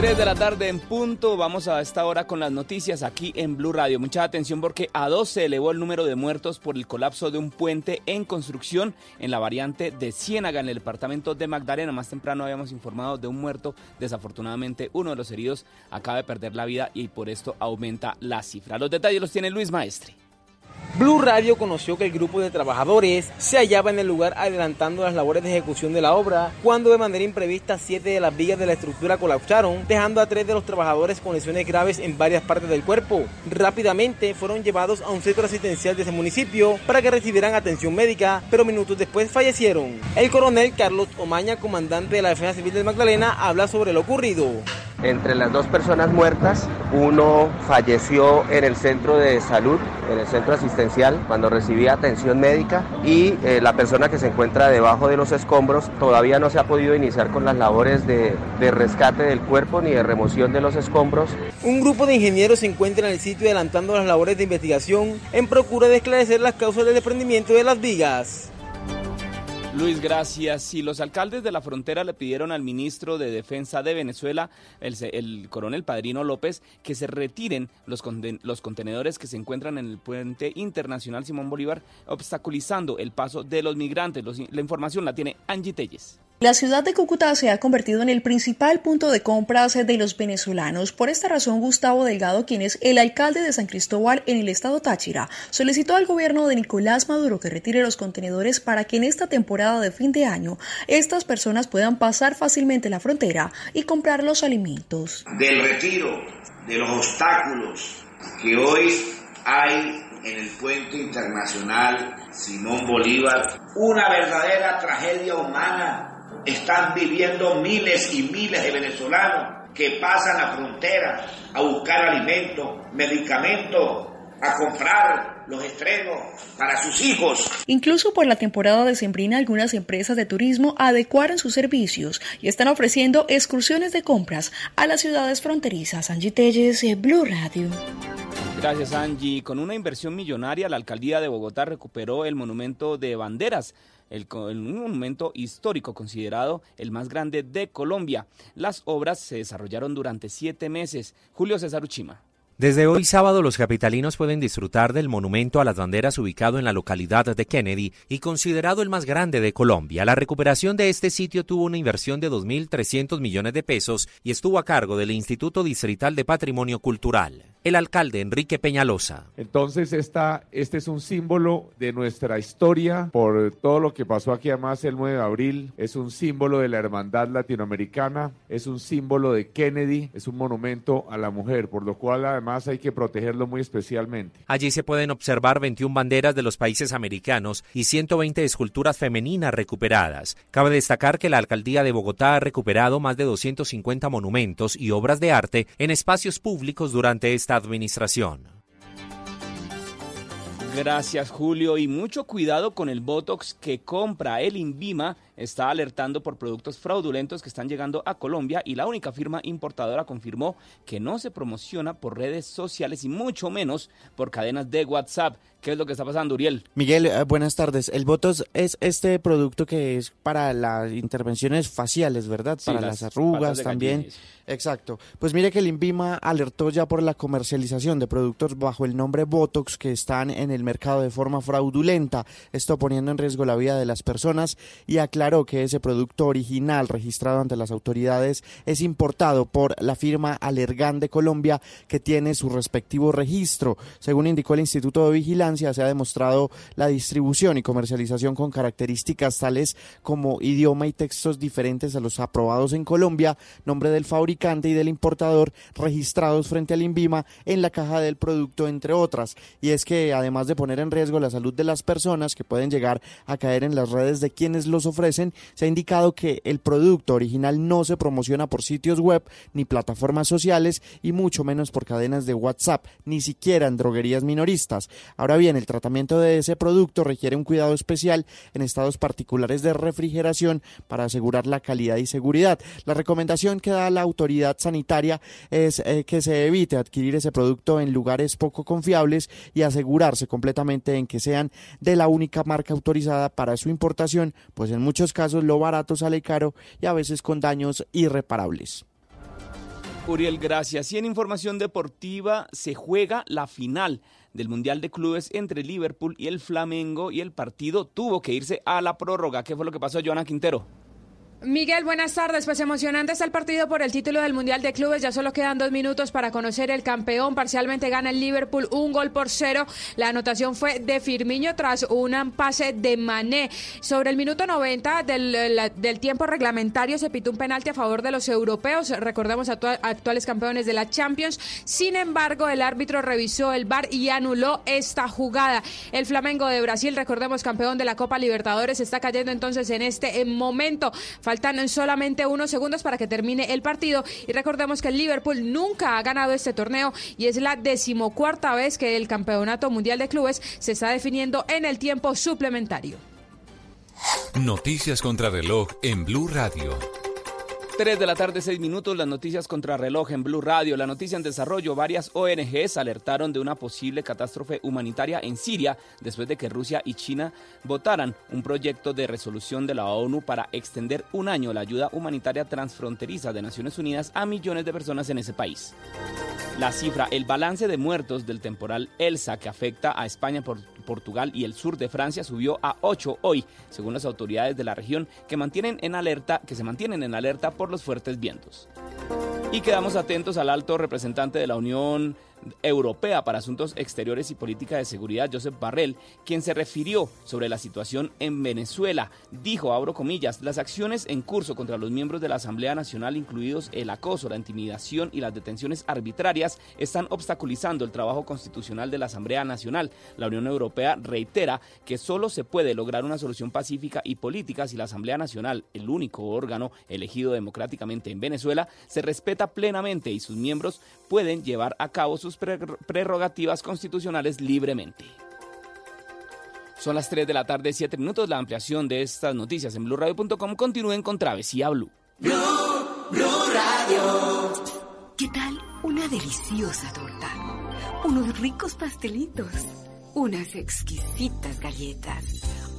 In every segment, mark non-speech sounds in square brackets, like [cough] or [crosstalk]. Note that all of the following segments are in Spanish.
3 de la tarde en punto, vamos a esta hora con las noticias aquí en Blue Radio. Mucha atención porque a 2 se elevó el número de muertos por el colapso de un puente en construcción en la variante de Ciénaga, en el departamento de Magdalena. Más temprano habíamos informado de un muerto. Desafortunadamente, uno de los heridos acaba de perder la vida y por esto aumenta la cifra. Los detalles los tiene Luis Maestre. Blue Radio conoció que el grupo de trabajadores se hallaba en el lugar adelantando las labores de ejecución de la obra cuando de manera imprevista siete de las vigas de la estructura colapsaron, dejando a tres de los trabajadores con lesiones graves en varias partes del cuerpo. Rápidamente fueron llevados a un centro asistencial de ese municipio para que recibieran atención médica, pero minutos después fallecieron. El coronel Carlos Omaña, comandante de la Defensa Civil de Magdalena, habla sobre lo ocurrido. Entre las dos personas muertas, uno falleció en el centro de salud, en el centro asistencial, cuando recibía atención médica y eh, la persona que se encuentra debajo de los escombros todavía no se ha podido iniciar con las labores de, de rescate del cuerpo ni de remoción de los escombros. Un grupo de ingenieros se encuentra en el sitio adelantando las labores de investigación en procura de esclarecer las causas del desprendimiento de las vigas. Luis, gracias. Si los alcaldes de la frontera le pidieron al ministro de Defensa de Venezuela, el, el coronel Padrino López, que se retiren los, los contenedores que se encuentran en el puente internacional Simón Bolívar, obstaculizando el paso de los migrantes. La información la tiene Angie Telles. La ciudad de Cúcuta se ha convertido en el principal punto de compras de los venezolanos. Por esta razón, Gustavo Delgado, quien es el alcalde de San Cristóbal en el estado Táchira, solicitó al gobierno de Nicolás Maduro que retire los contenedores para que en esta temporada de fin de año estas personas puedan pasar fácilmente la frontera y comprar los alimentos. Del retiro de los obstáculos que hoy hay en el puente internacional Simón Bolívar, una verdadera tragedia humana están viviendo miles y miles de venezolanos que pasan la frontera a buscar alimentos, medicamentos, a comprar los estrenos para sus hijos. Incluso por la temporada decembrina, algunas empresas de turismo adecuaron sus servicios y están ofreciendo excursiones de compras a las ciudades fronterizas. Angie Telles, Blue Radio. Gracias, Angie. Con una inversión millonaria, la alcaldía de Bogotá recuperó el monumento de banderas el, un monumento histórico considerado el más grande de Colombia. Las obras se desarrollaron durante siete meses. Julio César Uchima. Desde hoy sábado los capitalinos pueden disfrutar del monumento a las banderas ubicado en la localidad de Kennedy y considerado el más grande de Colombia. La recuperación de este sitio tuvo una inversión de 2.300 millones de pesos y estuvo a cargo del Instituto Distrital de Patrimonio Cultural. El alcalde Enrique Peñalosa. Entonces esta, este es un símbolo de nuestra historia por todo lo que pasó aquí además el 9 de abril. Es un símbolo de la hermandad latinoamericana, es un símbolo de Kennedy, es un monumento a la mujer, por lo cual además hay que protegerlo muy especialmente. Allí se pueden observar 21 banderas de los países americanos y 120 esculturas femeninas recuperadas. Cabe destacar que la alcaldía de Bogotá ha recuperado más de 250 monumentos y obras de arte en espacios públicos durante esta administración. Gracias Julio y mucho cuidado con el Botox que compra el Invima está alertando por productos fraudulentos que están llegando a Colombia y la única firma importadora confirmó que no se promociona por redes sociales y mucho menos por cadenas de WhatsApp. ¿Qué es lo que está pasando, Uriel? Miguel, eh, buenas tardes. El Botox es este producto que es para las intervenciones faciales, ¿verdad? Sí, para las las, arrugas también. Exacto. Pues mire que el INVIMA alertó ya por la comercialización de productos bajo el nombre Botox que están en el mercado de forma fraudulenta, esto poniendo en riesgo la vida de las personas y aclaró que ese producto original registrado ante las autoridades es importado por la firma Alergan de Colombia que tiene su respectivo registro. Según indicó el Instituto de Vigilancia, se ha demostrado la distribución y comercialización con características tales como idioma y textos diferentes a los aprobados en Colombia, nombre del fabricante y del importador registrados frente al INVIMA en la caja del producto, entre otras. Y es que además de poner en riesgo la salud de las personas que pueden llegar a caer en las redes de quienes los ofrecen, se ha indicado que el producto original no se promociona por sitios web ni plataformas sociales y mucho menos por cadenas de WhatsApp, ni siquiera en droguerías minoristas. Ahora bien, el tratamiento de ese producto requiere un cuidado especial en estados particulares de refrigeración para asegurar la calidad y seguridad. La recomendación que da la autoridad sanitaria es eh, que se evite adquirir ese producto en lugares poco confiables y asegurarse completamente en que sean de la única marca autorizada para su importación, pues en muchos casos lo barato sale caro y a veces con daños irreparables. Uriel, gracias. Y en información deportiva se juega la final del Mundial de Clubes entre Liverpool y el Flamengo y el partido tuvo que irse a la prórroga. ¿Qué fue lo que pasó, Joana Quintero? Miguel, buenas tardes. Pues emocionante está el partido por el título del Mundial de Clubes. Ya solo quedan dos minutos para conocer el campeón. Parcialmente gana el Liverpool un gol por cero. La anotación fue de Firmiño tras un pase de Mané. Sobre el minuto 90 del, tiempo reglamentario se pitó un penalti a favor de los europeos. Recordemos actuales campeones de la Champions. Sin embargo, el árbitro revisó el VAR y anuló esta jugada. El Flamengo de Brasil, recordemos campeón de la Copa Libertadores, está cayendo entonces en este momento. Faltan solamente unos segundos para que termine el partido y recordemos que el Liverpool nunca ha ganado este torneo y es la decimocuarta vez que el Campeonato Mundial de Clubes se está definiendo en el tiempo suplementario. Noticias contra reloj en Blue Radio. 3 de la tarde, 6 minutos, las noticias contra reloj en Blue Radio. La noticia en desarrollo, varias ONGs alertaron de una posible catástrofe humanitaria en Siria después de que Rusia y China votaran un proyecto de resolución de la ONU para extender un año la ayuda humanitaria transfronteriza de Naciones Unidas a millones de personas en ese país. La cifra, el balance de muertos del temporal Elsa que afecta a España, Portugal y el sur de Francia subió a 8 hoy, según las autoridades de la región que mantienen en alerta, que se mantienen en alerta por los fuertes vientos. Y quedamos atentos al alto representante de la Unión Europea para Asuntos Exteriores y Política de Seguridad, Joseph Barrell, quien se refirió sobre la situación en Venezuela. Dijo, abro comillas, las acciones en curso contra los miembros de la Asamblea Nacional, incluidos el acoso, la intimidación y las detenciones arbitrarias, están obstaculizando el trabajo constitucional de la Asamblea Nacional. La Unión Europea reitera que solo se puede lograr una solución pacífica y política si la Asamblea Nacional, el único órgano elegido democráticamente en Venezuela, se respeta plenamente y sus miembros pueden llevar a cabo sus prerrogativas constitucionales libremente. Son las 3 de la tarde, 7 minutos. La ampliación de estas noticias en blurradio.com continúen con Travesía Blue. Blue, Blue Radio. ¿Qué tal una deliciosa torta? Unos ricos pastelitos, unas exquisitas galletas,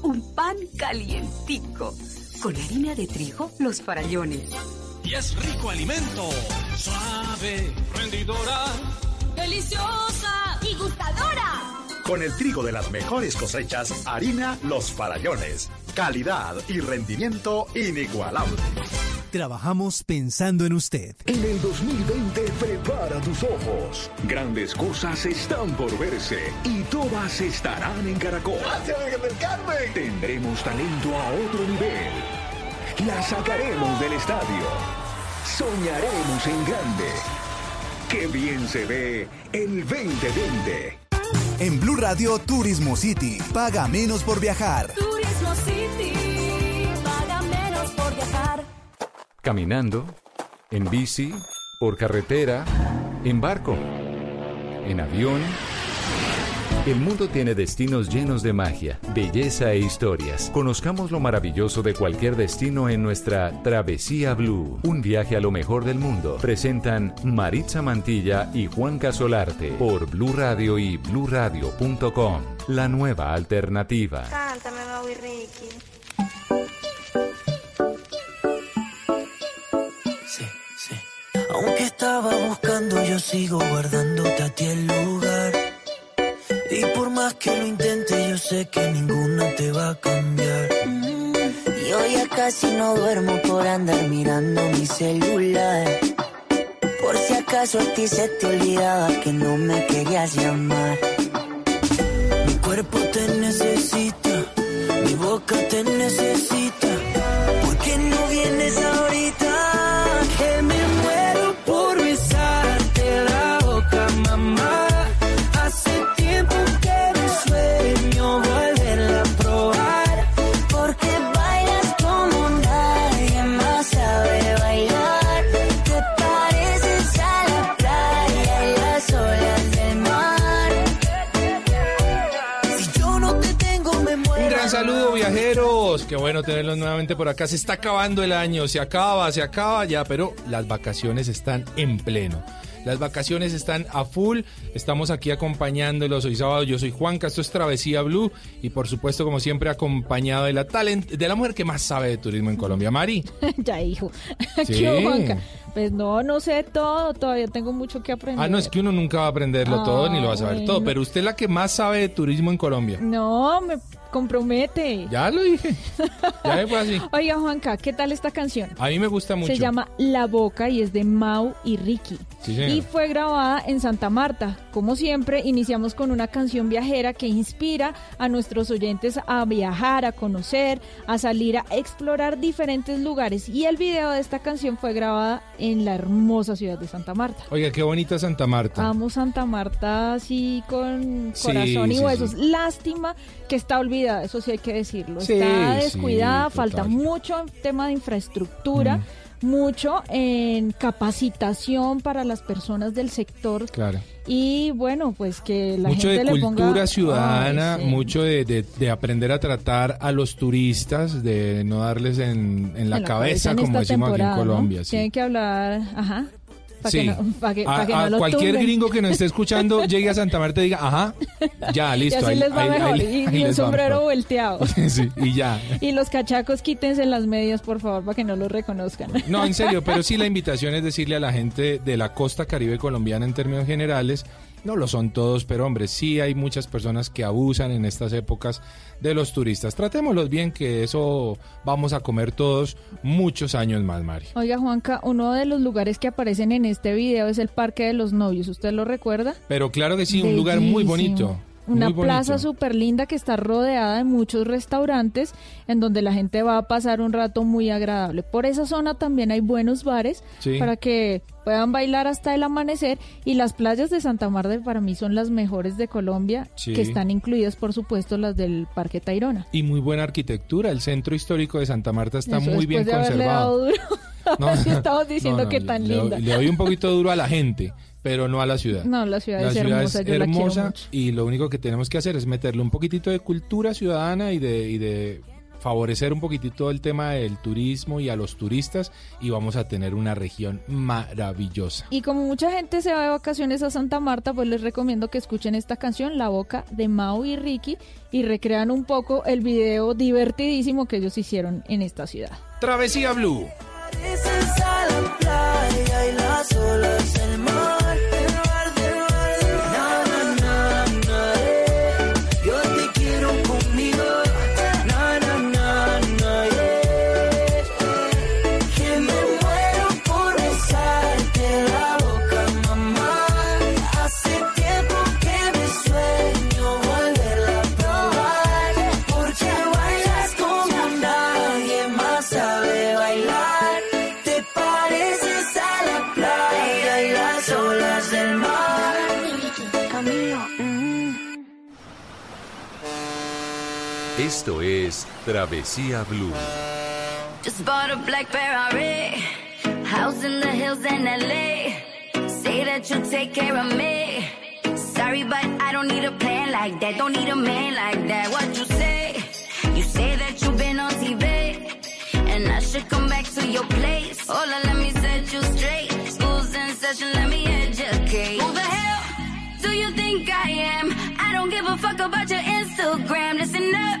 un pan calientico, con harina de trigo, los farallones. Y es rico alimento, suave, rendidora deliciosa y gustadora. Con el trigo de las mejores cosechas, harina Los Farallones. Calidad y rendimiento inigualable. Trabajamos pensando en usted. En el 2020 prepara tus ojos. Grandes cosas están por verse y todas estarán en Caracol. del Carmen! Tendremos talento a otro nivel. La sacaremos del estadio. Soñaremos en grande ¡Qué bien se ve el 2020! En Blue Radio Turismo City, paga menos por viajar. Turismo City, paga menos por viajar. Caminando, en bici, por carretera, en barco, en avión el mundo tiene destinos llenos de magia, belleza e historias. Conozcamos lo maravilloso de cualquier destino en nuestra Travesía Blue. Un viaje a lo mejor del mundo. Presentan Maritza Mantilla y Juan Casolarte por Blue Radio y bluradio.com. La nueva alternativa. Cántame, Bobby Ricky. Sí, sí. Aunque estaba buscando, yo sigo guardándote a ti el lugar Y por más que lo intente, yo sé que ninguno te va a cambiar. Yo ya casi no duermo por andar mirando mi celular. Por si acaso a ti se te olvidaba que no me querías llamar. Mi cuerpo te necesita, mi boca te bueno tenerlos nuevamente por acá. Se está acabando el año, se acaba, se acaba ya, pero las vacaciones están en pleno. Las vacaciones están a full. Estamos aquí acompañándolos hoy sábado. Yo soy Juanca, esto es Travesía Blue. Y por supuesto, como siempre, acompañado de la talent, de la mujer que más sabe de turismo en Colombia, Mari. [laughs] ya, hijo. [laughs] Sí. ¿Qué Juanca? Pues no, no sé todo, todavía tengo mucho que aprender. Ah, no, es que uno nunca va a aprenderlo todo ni lo va a saber Ah, todo. bueno. Pero usted es la que más sabe de turismo en Colombia. No, me compromete. Ya lo dije. Ya fue así. [laughs] Oiga, Juanca, ¿qué tal esta canción? A mí me gusta mucho. Se llama La Boca y es de Mau y Ricky. Sí, señor. y fue grabada en Santa Marta. Como siempre, iniciamos con una canción viajera que inspira a nuestros oyentes a viajar, a conocer, a salir a explorar diferentes lugares. Y el video de esta canción fue grabada en la hermosa ciudad de Santa Marta. Oiga, qué bonita Santa Marta. Amo Santa Marta así con Sí, corazón y huesos. sí. Lástima que está olvidada, eso sí hay que decirlo. Sí, está descuidada, falta mucho en tema de infraestructura, mucho en capacitación para las personas del sector. Claro. Y bueno, pues que la mucho gente de le cultura ponga... ciudadana, Ay, sí. mucho de, de- de aprender a tratar a los turistas, de no darles en, en la, En cabeza, en como decimos aquí en. Colombia. sí. Tienen que hablar, ajá. Para Sí. que no, pa' que, a que no cualquier tumben. gringo que nos esté escuchando [laughs] llegue a Santa Marta y diga, ajá, ya, [laughs] listo. y así ahí- les va ahí- mejor. ahí- y, y va sombrero [laughs] volteado. sí, y ya. Y los cachacos quítense las medias, por favor, para que no los reconozcan. No, en serio, pero sí la invitación es decirle a la gente de la costa caribe colombiana en términos generales, no lo son todos, pero hombre, sí hay muchas personas que abusan en estas épocas de los turistas. Tratémoslos bien, que eso vamos a comer todos muchos años más, Mari. Oiga, Juanca, uno de los lugares que aparecen en este video es el Parque de los Novios. ¿Usted lo recuerda? Pero claro que sí, un lugar muy bonito. Una plaza súper linda que está rodeada de muchos restaurantes en donde la gente va a pasar un rato muy agradable. Por esa zona también hay buenos bares Sí. para que puedan bailar hasta el amanecer y las playas de Santa Marta para mí son las mejores de Colombia, Sí. que están incluidas por supuesto las del Parque Tayrona. Y muy buena arquitectura. El centro histórico de Santa Marta está Eso muy bien de conservado. dado duro. [laughs] No, Sí estamos diciendo no, no, que tan le, linda. Le doy un poquito duro a la gente, pero no a la ciudad. No, la ciudad La es ciudad hermosa, es yo la quiero hermosa mucho. y lo único que tenemos que hacer es meterle un poquitito de cultura ciudadana y de, y de favorecer un poquitito el tema del turismo y a los turistas y vamos a tener una región maravillosa. Y como mucha gente se va de vacaciones a Santa Marta, pues les recomiendo que escuchen esta canción, La Boca, de Mau y Ricky, y recrean un poco el video divertidísimo que ellos hicieron en esta ciudad. Travesía Blue. Esto es Travesía Blue. Just bought a black Ferrari, house in the hills in LA. Say that you'll take care of me. Sorry, but I don't need a plan like that. Don't need a man like that. What you say? You say that you've been on TV, and I should come back to your place. Hola, let me set you straight. School's in session, let me educate. Who the hell do you think I am? I don't give a fuck about your Instagram. Listen up,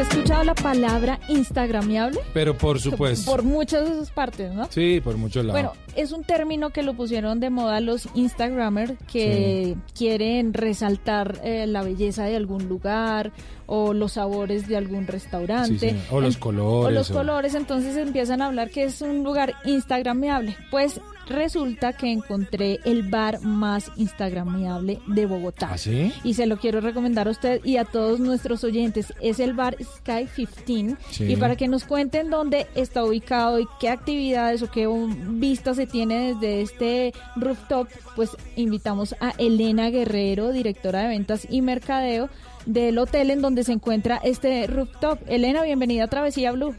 ¿Usted ha escuchado la palabra instagramiable? Pero por [laughs] supuesto. Por muchas partes, ¿no? Sí, por muchos lados. Bueno, es un término que lo pusieron de moda los Instagramers que quieren resaltar eh, la belleza de algún lugar o los sabores de algún restaurante. Sí, sí. O los colores, O los o- colores, entonces empiezan a hablar que es un lugar instagramiable. Pues resulta que encontré el bar más instagramiable de Bogotá. ¿Ah, sí? Y se lo quiero recomendar a usted y a todos nuestros oyentes. Es el bar Sky 15. Sí. Y para que nos cuenten dónde está ubicado y qué actividades o qué vista se tiene desde este rooftop, pues invitamos a Elena Guerrero, directora de ventas y mercadeo del hotel en donde se encuentra este rooftop. Elena, bienvenida a Travesía Blue.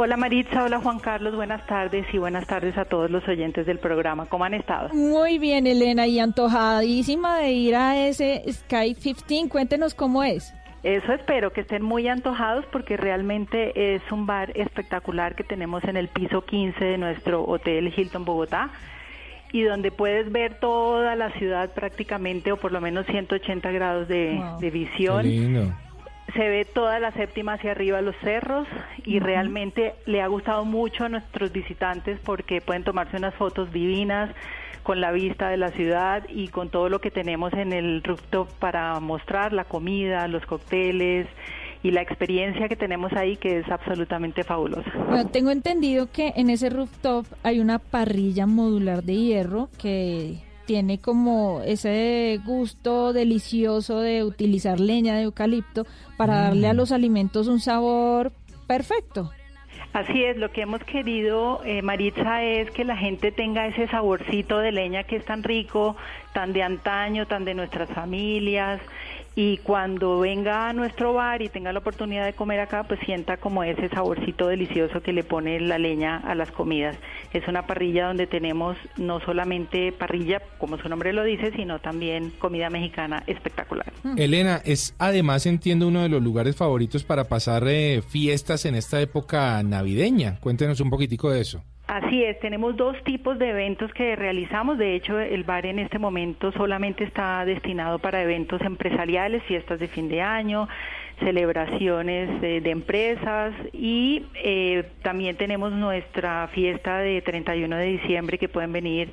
Hola Maritza, hola Juan Carlos, buenas tardes y buenas tardes a todos los oyentes del programa. ¿Cómo han estado? Muy bien, Elena, y antojadísima de ir a ese Sky 15. Cuéntenos cómo es. Eso espero, que estén muy antojados porque realmente es un bar espectacular que tenemos en el piso 15 de nuestro hotel Hilton Bogotá y donde puedes ver toda la ciudad prácticamente o por lo menos 180 grados de, Wow. de Qué visión. Se ve toda la séptima hacia arriba los cerros y realmente le ha gustado mucho a nuestros visitantes porque pueden tomarse unas fotos divinas con la vista de la ciudad y con todo lo que tenemos en el rooftop para mostrar la comida, los cócteles y la experiencia que tenemos ahí que es absolutamente fabulosa. Bueno, tengo entendido que en ese rooftop hay una parrilla modular de hierro que tiene como ese gusto delicioso de utilizar leña de eucalipto para darle a los alimentos un sabor perfecto. Así es, lo que hemos querido, eh, Maritza, es que la gente tenga ese saborcito de leña que es tan rico, tan de antaño, tan de nuestras familias. Y cuando venga a nuestro bar y tenga la oportunidad de comer acá, pues sienta como ese saborcito delicioso que le pone la leña a las comidas. Es una parrilla donde tenemos no solamente parrilla, como su nombre lo dice, sino también comida mexicana espectacular. Elena, es además, entiendo, uno de los lugares favoritos para pasar eh, fiestas en esta época navideña. Cuéntenos un poquitico de eso. Así es, tenemos dos tipos de eventos que realizamos. De hecho, el bar en este momento solamente está destinado para eventos empresariales, fiestas de fin de año, celebraciones de, de empresas y eh, también tenemos nuestra fiesta de 31 de diciembre que pueden venir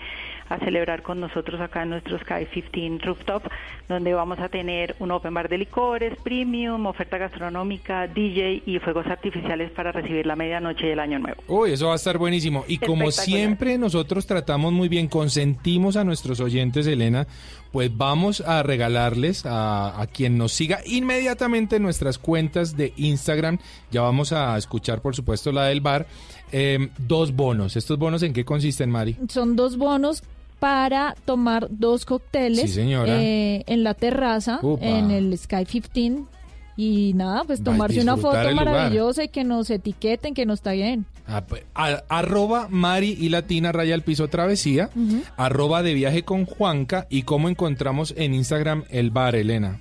a celebrar con nosotros acá en nuestro Sky 15 Rooftop, donde vamos a tener un open bar de licores, premium, oferta gastronómica, DJ y fuegos artificiales para recibir la medianoche y el año nuevo. Uy, eso va a estar buenísimo. Y como siempre nosotros tratamos muy bien, consentimos a nuestros oyentes, Elena, pues vamos a regalarles a, a quien nos siga inmediatamente en nuestras cuentas de Instagram. Ya vamos a escuchar, por supuesto, la del bar. eh, dos bonos. ¿Estos bonos en qué consisten, Mari? Son dos bonos para tomar dos cócteles Sí, eh, en la terraza, Upa. en el Sky 15. Y nada, pues tomarse una foto maravillosa y que nos etiqueten, que nos taguen. Ah, pues, a- arroba Mari y Latina Raya al Piso Travesía, Ujú. arroba de viaje con Juanca y cómo encontramos en Instagram el bar, Elena.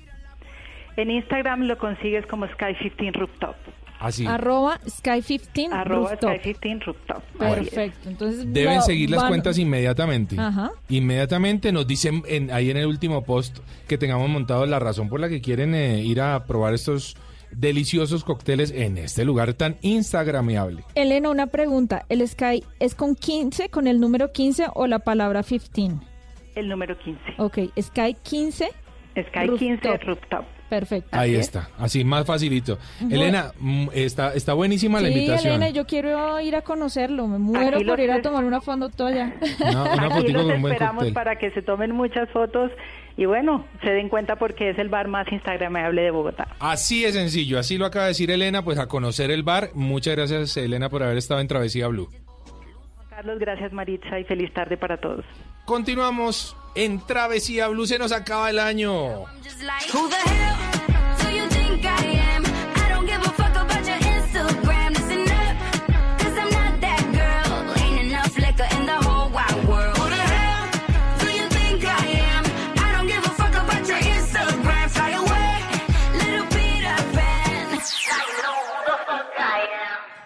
En Instagram lo consigues como Sky 15 Rooftop. Así. Arroba Sky 15 Arroba Rooftop. Sky 15 Rooftop. Perfecto. Entonces Deben va- seguir las van- cuentas inmediatamente. Ajá. Inmediatamente nos dicen en- ahí en el último post que tengamos montado la razón por la que quieren eh, ir a probar estos deliciosos cócteles en este lugar tan instagramiable. Elena, una pregunta. ¿El Sky es con 15, con el número 15 o la palabra 15? El número 15. Ok, Sky 15. Sky 15 Rooftop. Perfecto. Ahí está, así más facilito. Bueno. Elena, mm, está, está buenísima la Sí, invitación. Elena, yo quiero ir a conocerlo. Me muero Aquí por ir a tomar una foto allá. Una, una Aquí los con un buen esperamos cóctel. para que se tomen muchas fotos y bueno, se den cuenta porque es el bar más instagramable de Bogotá. Así de sencillo, así lo acaba de decir Elena, pues a conocer el bar. Muchas gracias Elena por haber estado en Travesía Blue. Carlos, gracias Maritza y feliz tarde para todos. Continuamos en Travesía Blue, se nos acaba el año.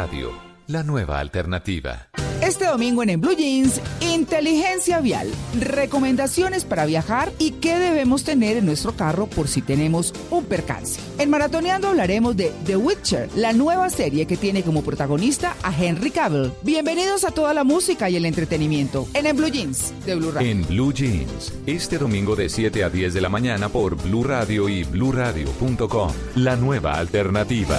Radio, la nueva alternativa. Este domingo en, En Blue Jeans, inteligencia vial, recomendaciones para viajar y qué debemos tener en nuestro carro por si tenemos un percance. En Maratoneando hablaremos de The Witcher, la nueva serie que tiene como protagonista a Henry Cavill. Bienvenidos a toda la música y el entretenimiento en En Blue Jeans de Blue Radio. En Blue Jeans, este domingo de 7 a 10 de la mañana por Blue Radio y bluradio.com. La nueva alternativa.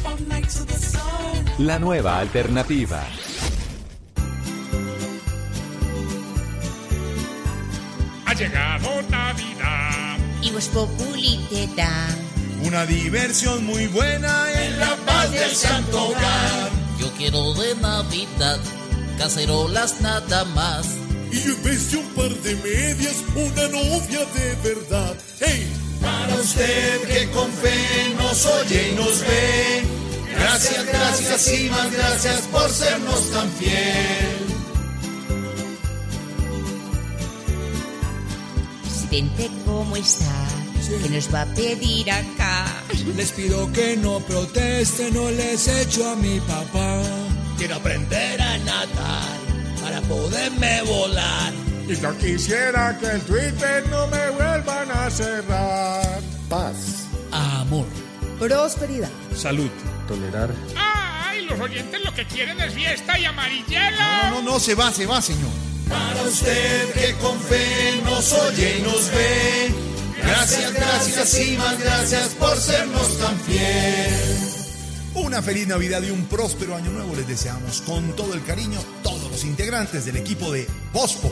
La nueva alternativa. Ha llegado Navidad. Y Voz Populi te da Una diversión muy buena en la paz del santo hogar. Yo quiero de Navidad cacerolas nada más. Y en vez de un par de medias, una novia de verdad. ¡Hey! Para usted que con fe nos oye y nos ve. Gracias, gracias y más gracias por sernos tan fiel. Presidente, ¿cómo está? ¿Qué nos va a pedir acá? Les pido que no protesten, no les echo a mi papá. Quiero aprender a nadar para poderme volar. Y no quisiera que el Twitter no me vuelvan a cerrar. Paz. Amor. Prosperidad. Salud. Tolerar. ¡Ay! Los oyentes lo que quieren es fiesta y amarillelo. No, no, no, se va, se va, señor. Para usted que con fe nos oye y nos ve. Gracias, gracias y más gracias por sernos tan fiel. Una feliz Navidad y un próspero año nuevo les deseamos con todo el cariño todos los integrantes del equipo de Bospo.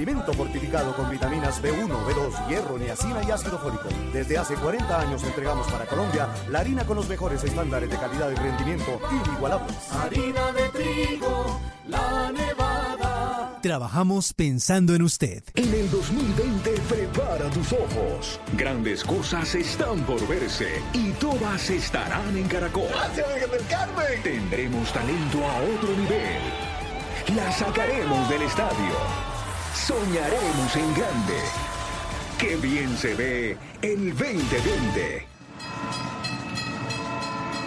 Alimento fortificado con vitaminas B1, B2, hierro, niacina y ácido fólico. Desde hace 40 años entregamos para Colombia la harina con los mejores estándares de calidad y rendimiento inigualables. Harina de trigo, la nevada. Trabajamos pensando en usted. En el 2020 prepara tus ojos. Grandes cosas están por verse y todas estarán en Caracol. ¡Gracias, Virgen del Carmen! Tendremos talento a otro nivel. La sacaremos del estadio. Soñaremos en grande. Qué bien se ve el 2020.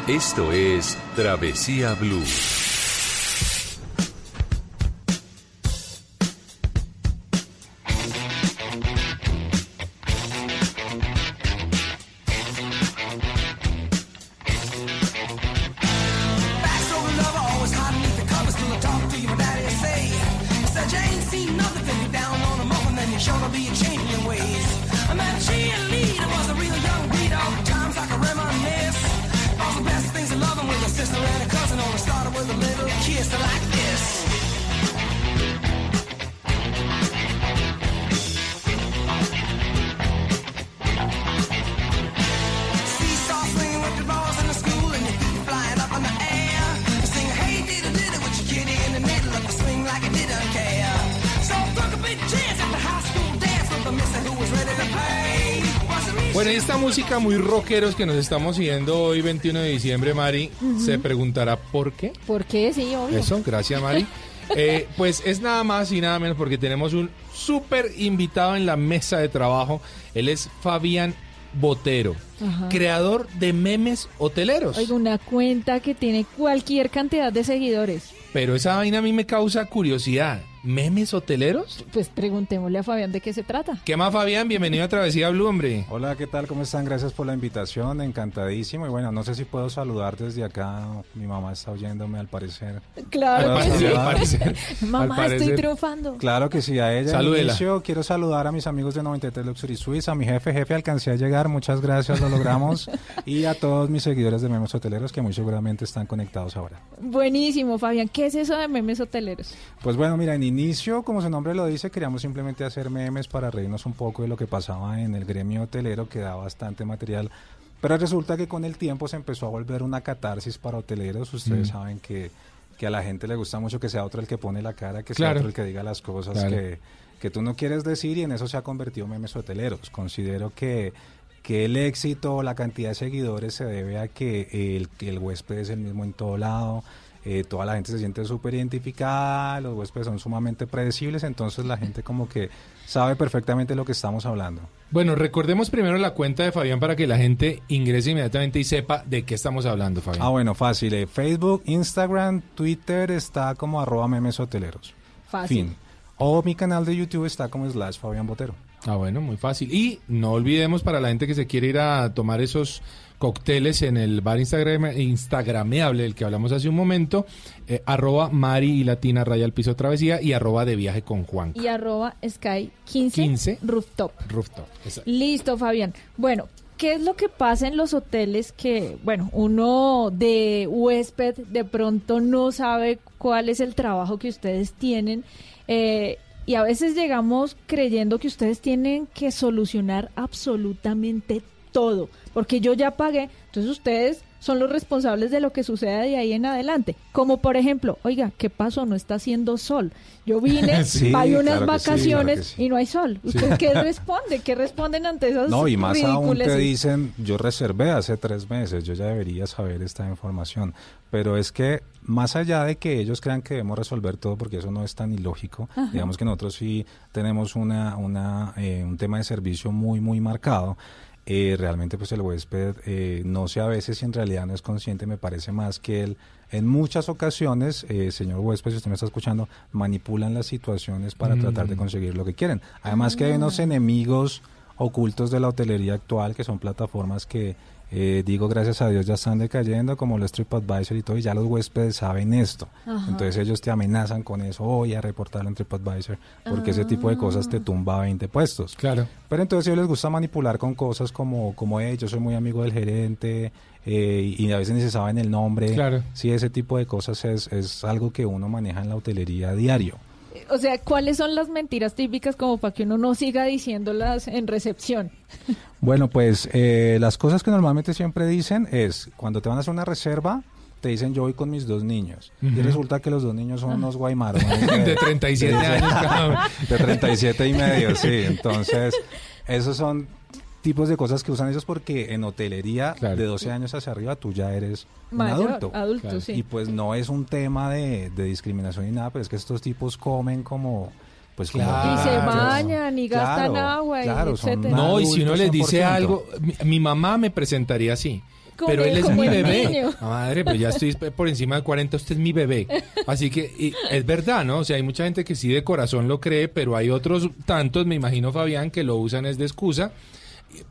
Esto es Travesía Blue. Música muy rockeros que nos estamos siguiendo hoy, 21 de diciembre, Mari, se preguntará por qué. ¿Por qué? Sí, obvio. Eso, gracias, Mari. [laughs] Eh, pues es nada más y nada menos porque tenemos un súper invitado en la mesa de trabajo. Él es Fabián Botero, Ajá. creador de memes hoteleros. Oiga, una cuenta que tiene cualquier cantidad de seguidores. Pero esa vaina a mí me causa curiosidad. ¿Memes hoteleros? Pues preguntémosle a Fabián de qué se trata. ¿Qué más, Fabián? Bienvenido a Travesía Blue, hombre. Hola, ¿qué tal? ¿Cómo están? Gracias por la invitación, encantadísimo. Y bueno, no sé si puedo saludar desde acá. Mi mamá está oyéndome al parecer. Claro Al que sí. parecer, al parecer. [laughs] Mamá, Al parecer. estoy triunfando. Claro que sí, a ella. de Salúdela. inicio, quiero saludar a mis amigos de 93 Luxury Suiza, a mi jefe, jefe, alcancé a llegar, muchas gracias, lo logramos. [laughs] y a todos mis seguidores de Memes Hoteleros que muy seguramente están conectados ahora. Buenísimo, Fabián. ¿Qué es eso de memes hoteleros? Pues bueno, mira, en inicio, como su nombre lo dice, queríamos simplemente hacer memes para reírnos un poco de lo que pasaba en el gremio hotelero, que da bastante material. Pero resulta que con el tiempo se empezó a volver una catarsis para hoteleros. Ustedes Mm. saben que, que a la gente le gusta mucho que sea otro el que pone la cara, que Claro. sea otro el que diga las cosas Claro. que, que tú no quieres decir y en eso se ha convertido memes hoteleros. Considero que, que el éxito, la cantidad de seguidores se debe a que el, que el huésped es el mismo en todo lado, eh, toda la gente se siente súper identificada, los huéspedes son sumamente predecibles, entonces la gente como que sabe perfectamente lo que estamos hablando. Bueno, recordemos primero la cuenta de Fabián para que la gente ingrese inmediatamente y sepa de qué estamos hablando, Fabián. Ah, bueno, fácil. eh, Facebook, Instagram, Twitter está como arroba memes hoteleros. Fácil. Fin. O mi canal de YouTube está como slash Fabián Botero. Ah, bueno, muy fácil. Y no olvidemos para la gente que se quiere ir a tomar esos cócteles en el bar Instagram, instagrameable del que hablamos hace un momento, eh, arroba Mari y Latina Raya al Piso Travesía y arroba de viaje con Juan. Y arroba Sky 15, 15. Rooftop. Rooftop. Exacto. Listo, Fabián. Bueno, ¿qué es lo que pasa en los hoteles que, bueno, uno de huésped de pronto no sabe cuál es el trabajo que ustedes tienen? eh, y a veces llegamos creyendo que ustedes tienen que solucionar absolutamente todo, porque yo ya pagué, entonces ustedes son los responsables de lo que suceda de ahí en adelante. Como por ejemplo, oiga, ¿qué pasó? No está haciendo sol. Yo vine, [laughs] Sí, hay unas claro que sí, vacaciones claro que sí. y no hay sol. ¿Usted qué responde? ¿Qué responden ante esas No, y más aún te dicen, yo reservé hace tres meses, yo ya debería saber esta información. Pero es que más allá de que ellos crean que debemos resolver todo, porque eso no es tan ilógico, Ajá. digamos que nosotros sí tenemos una, una, eh, un tema de servicio muy, muy marcado. Eh, realmente pues el huésped eh, no sé a veces si en realidad no es consciente, me parece más que él en muchas ocasiones, eh, señor huésped, si usted me está escuchando, manipulan las situaciones para Mm. tratar de conseguir lo que quieren. Además que hay unos enemigos ocultos de la hotelería actual, que son plataformas que, eh, digo, gracias a Dios ya están decayendo, como los TripAdvisor y todo, y ya los huéspedes saben esto. Ajá. Entonces ellos te amenazan con eso, voy a reportarlo en TripAdvisor, porque ese tipo de cosas te tumba 20 puestos. Claro. Pero entonces a ellos les gusta manipular con cosas como, como "Eh, yo soy muy amigo del gerente, eh, y a veces ni se saben el nombre. Claro. Sí, ese tipo de cosas es, es algo que uno maneja en la hotelería a diario. O sea, ¿cuáles son las mentiras típicas como para que uno no siga diciéndolas en recepción? [laughs] Bueno, pues eh, las cosas que normalmente siempre dicen es, cuando te van a hacer una reserva, te dicen yo voy con mis dos niños. Y resulta que los dos niños son unos guaymaros. [laughs] De 37 años [laughs] cada uno. De 37 y medio, sí. Entonces, esos son tipos de cosas que usan ellos porque en hotelería de 12 años hacia arriba tú ya eres Mayor, un adulto. adulto, Claro. sí. Y pues no es un tema de, de discriminación ni nada, pero es que estos tipos comen como... Pues Claro. Y se bañan y gastan Claro, agua, y claro. No, y si uno les dice 100%. algo, mi, mi mamá me presentaría así. Como- pero él es mi bebé. niño. Ah, Madre, pues ya estoy por encima de 40, usted es mi bebé. Así que y es verdad, ¿no? O sea, hay mucha gente que sí de corazón lo cree, pero hay otros tantos, me imagino Fabián, que lo usan es de excusa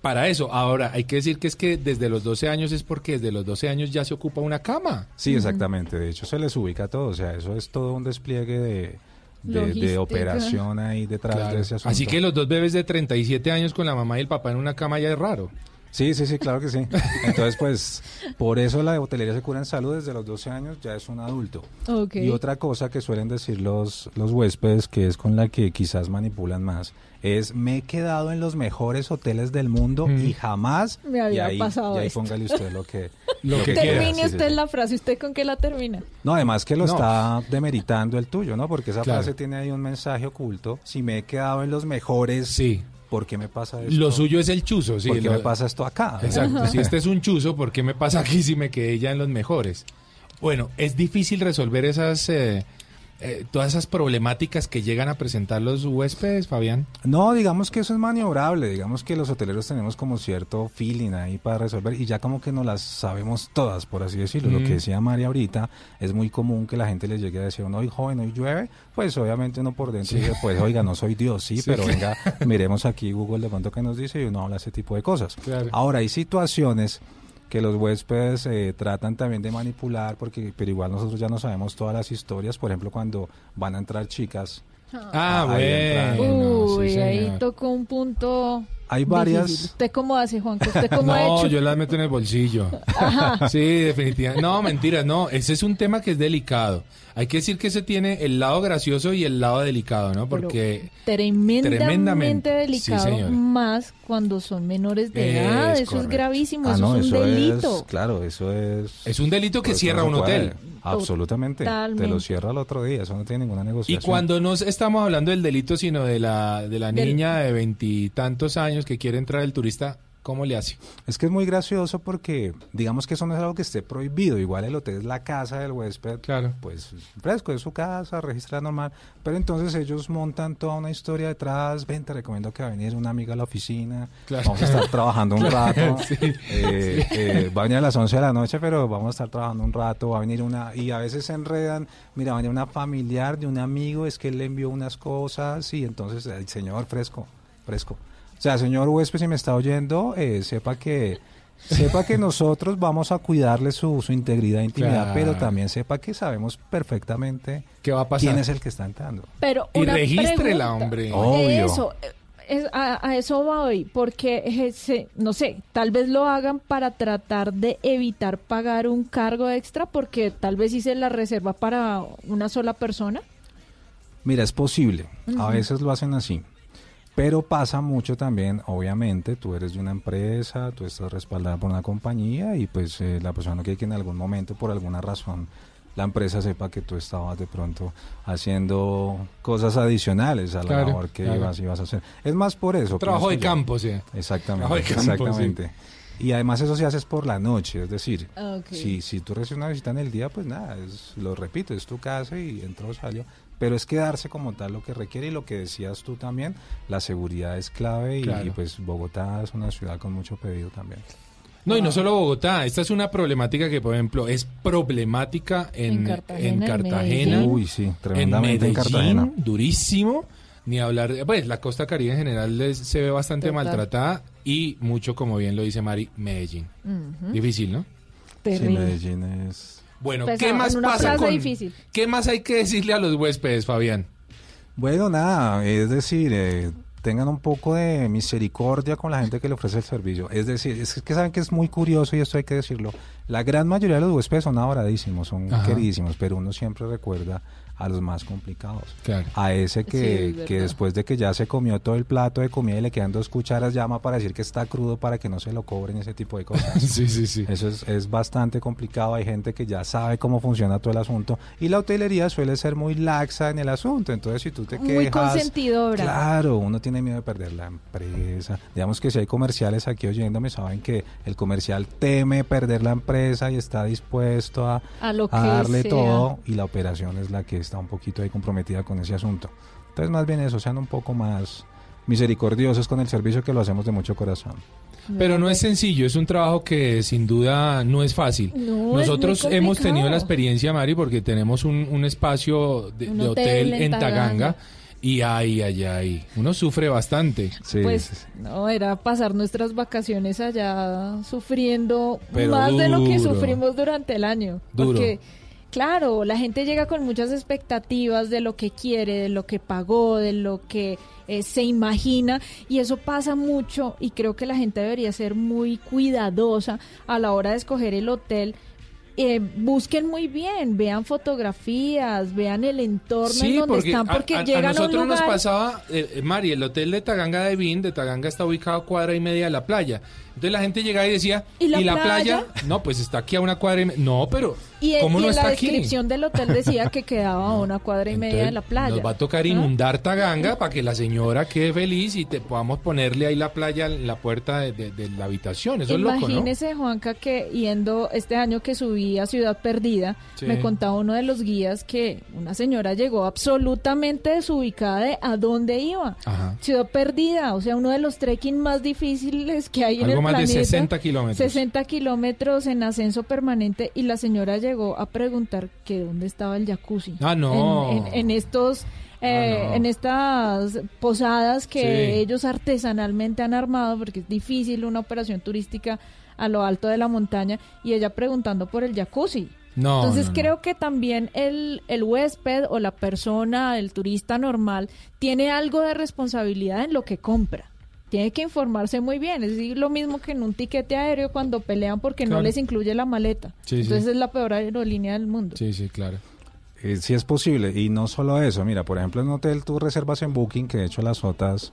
para eso. Ahora, hay que decir que es que desde los 12 años es porque desde los 12 años ya se ocupa una cama. Sí, exactamente. De hecho, se les ubica todo. O sea, eso es todo un despliegue de, de, de Logística. operación ahí detrás Claro. de ese asunto. Así que los dos bebés de 37 años con la mamá y el papá en una cama ya es raro. Sí, sí, sí, claro que sí. Entonces, pues, por eso la hotelería se cura en salud desde los 12 años, ya es un adulto. Ok. Y otra cosa que suelen decir los, los huéspedes, que es con la que quizás manipulan más, es me he quedado en los mejores hoteles del mundo y jamás... Me había y ahí, pasado y ahí esto. póngale usted lo que, [laughs] Lo que quiera. Termine usted sí. la frase, ¿usted con qué la termina? No, además que lo No. está demeritando el tuyo, ¿no? Porque esa Claro. frase tiene ahí un mensaje oculto. Si me he quedado en los mejores, sí. ¿Por qué me pasa esto? Lo suyo es el chuzo, sí. ¿Por qué lo- me pasa esto acá? Exacto. [laughs] Si este es un chuzo, ¿por qué me pasa aquí si me quedé ya en los mejores? Bueno, es difícil resolver esas eh, eh, todas esas problemáticas que llegan a presentar los huéspedes, Fabián. No, digamos que eso es maniobrable, digamos que los hoteleros tenemos como cierto feeling ahí para resolver y ya como que no las sabemos todas, por así decirlo. Lo Mm. que decía María ahorita, es muy común que la gente les llegue a decir, no, hoy joven, hoy llueve, pues obviamente uno por dentro Sí. dice, pues oiga, no soy Dios, sí, Sí. pero venga, [laughs] miremos aquí Google de pronto que nos dice y uno habla ese tipo de cosas. Claro. Ahora, hay situaciones que los huéspedes eh, tratan también de manipular, porque pero igual nosotros ya no sabemos todas las historias, por ejemplo, cuando van a entrar chicas. Ah, ahí entran- bueno. Uy, sí, ahí tocó un punto. Hay varias- difícil. ¿Usted cómo hace, Juanco? ¿Usted cómo ha No, hecho? yo las meto en el bolsillo. Ajá. Sí, definitivamente. No, mentira, no. Ese es un tema que es delicado. Hay que decir que ese tiene el lado gracioso y el lado delicado, ¿no? Porque Tremendamente, Tremendamente. delicado, Sí, más cuando son menores de Es edad. Eso es gravísimo, Ah, eso no, es un eso delito. es, claro, eso es... es un delito que cierra un hotel. Absolutamente. Te lo cierra el otro día, eso no tiene ninguna Y negociación. cuando no estamos hablando del delito, sino de la, de la Del- niña de veintitantos años que quiere entrar el turista, ¿cómo le hace? Es que es muy gracioso porque, digamos que eso no es algo que esté prohibido. Igual el hotel es la casa del huésped. Claro. Pues fresco, es su casa, registra normal. Pero entonces ellos montan toda una historia detrás. Ven, te recomiendo que va a venir una amiga a la oficina. Claro. Vamos a estar trabajando un [laughs] rato. sí. Eh, eh, va a venir a las 11 de la noche, pero vamos a estar trabajando un rato. Va a venir una. Y a veces se enredan. Mira, va a venir una familiar de un amigo. Es que él le envió unas cosas. Y entonces, el señor fresco, fresco. O sea, señor huésped, si me está oyendo, eh, sepa que sepa que nosotros vamos a cuidarle su, su integridad e intimidad, Claro. pero también sepa que sabemos perfectamente ¿Qué va a pasar? quién es el que está entrando. Pero Y regístrela, hombre. Obvio. Eso, eh, es- a, a eso va hoy, porque eh, se- no sé, tal vez lo hagan para tratar de evitar pagar un cargo extra, porque tal vez hice la reserva para una sola persona. Mira, es posible. A veces lo hacen así. Pero pasa mucho también, obviamente, tú eres de una empresa, tú estás respaldada por una compañía y pues eh, la persona no quiere que en algún momento, por alguna razón, la empresa sepa que tú estabas de pronto haciendo cosas adicionales a la Claro, labor que claro. ibas, ibas a hacer. Es más por eso. Trabajo de campo, sí. Exactamente. Trabajo de campo, exactamente. Y además eso se hace por la noche, es decir, Ok. si, si tú recibes una visita en el día, pues nada, es, lo repito, es tu casa y entró, salió. Pero es quedarse como tal lo que requiere y lo que decías tú también, la seguridad es clave y, Claro. y, pues Bogotá es una ciudad con mucho pedido también. No, y no solo Bogotá, esta es una problemática que, por ejemplo, es problemática en, En Cartagena, en en Cartagena. Medellín. Uy, sí, tremendamente en, Medellín, Cartagena. durísimo. Ni hablar, de- pues la costa caribe en general se ve bastante Total. maltratada y mucho, como bien lo dice Mari, Medellín. Difícil, ¿no? Sí, Terrible. Medellín es... Bueno, Pues, ¿qué en más pasa con, difícil. ¿Qué más hay que decirle a los huéspedes, Fabián? Bueno, nada, es decir, eh, tengan un poco de misericordia con la gente que le ofrece el servicio. Es decir, es que saben que es muy curioso y esto hay que decirlo. La gran mayoría de los huéspedes son adoradísimos, son Ajá. queridísimos, pero uno siempre recuerda a los más complicados. Claro. A ese que, que después de que ya se comió todo el plato de comida y le quedan dos cucharas, llama para decir que está crudo para que no se lo cobren ese tipo de cosas. [laughs] sí, sí, sí. Eso es, es bastante complicado. Hay gente que ya sabe cómo funciona todo el asunto. Y la hotelería suele ser muy laxa en el asunto. Entonces, si tú te Muy quejas... consentidora. Claro, uno tiene miedo de perder la empresa. Digamos que si hay comerciales aquí oyéndome, saben que el comercial teme perder la empresa y está dispuesto a, A lo darle sea. todo y la operación es la que está un poquito ahí comprometida con ese asunto. Entonces, más bien eso, sean un poco más misericordiosos con el servicio que lo hacemos de mucho corazón. Pero no es sencillo, es un trabajo que sin duda no es fácil. No, Nosotros hemos tenido la experiencia, Mari, porque tenemos un, un espacio de, Un de hotel hotel, en en Taganga. Taganga. Y ay, ay, ay, uno sufre bastante. Pues no, era pasar nuestras vacaciones allá sufriendo Pero más de lo que sufrimos durante el año. Duro. Porque, claro, la gente llega con muchas expectativas de lo que quiere, de lo que pagó, de lo que eh, se imagina. Y eso pasa mucho y creo que la gente debería ser muy cuidadosa a la hora de escoger el hotel. Eh, busquen muy bien, vean fotografías, vean el entorno en donde están, porque a, a llegan a, un nosotros nos pasaba, eh, eh, Mari, el hotel de Taganga de Vin, de Taganga está ubicado a cuadra y media de la playa. Entonces la gente llegaba y decía, ¿Y la playa? No, pues está aquí a una cuadra y media. No, pero Y, ¿cómo y no en está la aquí? descripción del hotel decía que quedaba a [laughs] una cuadra y media de la playa. Nos va a tocar inundar Taganga para que la señora quede feliz y te podamos ponerle ahí la playa en la puerta de, de- de la habitación. Eso es loco, ¿no? Imagínese, Juanca, que yendo este año que subí a Ciudad Perdida, Sí. me contaba uno de los guías que una señora llegó absolutamente desubicada de a dónde iba. Ajá. Ciudad Perdida, o sea, uno de los trekking más difíciles que hay en el más de planeta. 60 kilómetros. 60 kilómetros en ascenso permanente y la señora llegó a preguntar que dónde estaba el jacuzzi. Ah, no. En, en- en estos... eh, Ah, no. En estas posadas que Sí. ellos artesanalmente han armado, porque es difícil una operación turística a lo alto de la montaña, y ella preguntando por el jacuzzi. No, Entonces no, no. creo que también el, el huésped o la persona, el turista normal, tiene algo de responsabilidad en lo que compra. Tiene que informarse muy bien. Es decir, lo mismo que en un tiquete aéreo cuando pelean porque no les incluye la maleta. Sí, sí. Entonces es la peor aerolínea del mundo. Sí, sí, claro. Eh, sí es posible. Y no solo eso. Mira, por ejemplo, en un hotel tú reservas en Booking, que de hecho las OTAs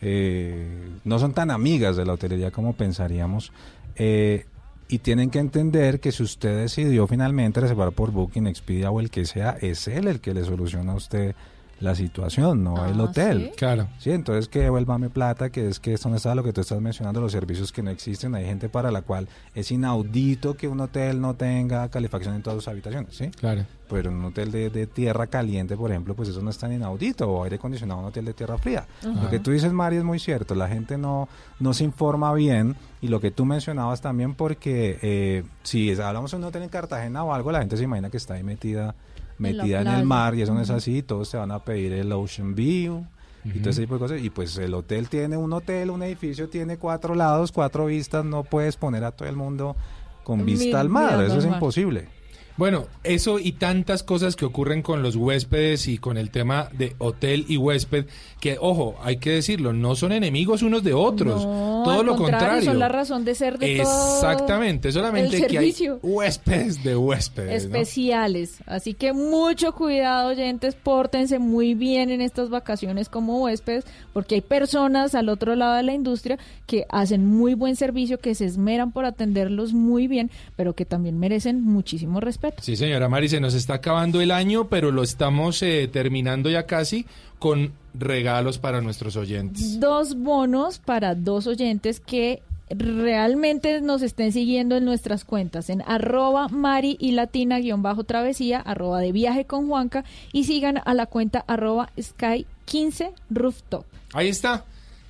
eh, no son tan amigas de la hotelería como pensaríamos. Eh, y tienen que entender que si usted decidió finalmente reservar por Booking, Expedia o el que sea, es él el que le soluciona a usted la situación, no el hotel. Claro. Sí, entonces que devuélvame plata, que es que esto no está lo que tú estás mencionando, los servicios que no existen. Hay gente para la cual es inaudito que un hotel no tenga calefacción en todas sus habitaciones, ¿sí? Claro. Pero en un hotel de, de tierra caliente, por ejemplo, pues eso no es tan inaudito, o aire acondicionado en un hotel de tierra fría. Lo que tú dices, Mari, es muy cierto, la gente no, no se informa bien, y lo que tú mencionabas también, porque eh, si hablamos de un hotel en Cartagena o algo, la gente se imagina que está ahí metida, metida en, el mar, y eso no es así, todos te van a pedir el Ocean View, y todo ese tipo de cosas. Y pues el hotel tiene un hotel, un edificio tiene cuatro lados, cuatro vistas, no puedes poner a todo el mundo con vista al mar, eso es imposible. Bueno, eso y tantas cosas que ocurren con los huéspedes y con el tema de hotel y huésped, que ojo, hay que decirlo, no son enemigos unos de otros, No, todo al lo contrario, contrario. son la razón de ser de todo Exactamente, solamente el que hay huéspedes de huéspedes. ¿no? especiales. Así que mucho cuidado, oyentes, pórtense muy bien en estas vacaciones como huéspedes, porque hay personas al otro lado de la industria que hacen muy buen servicio, que se esmeran por atenderlos muy bien, pero que también merecen muchísimo respeto. Sí, señora Mari, se nos está acabando el año, pero lo estamos eh, terminando ya casi con regalos para nuestros oyentes. Dos bonos para dos oyentes que realmente nos estén siguiendo en nuestras cuentas en arroba mari y latina guion bajo travesía arroba de viaje con Juanca y sigan a la cuenta arroba sky 15 rooftop. Ahí está.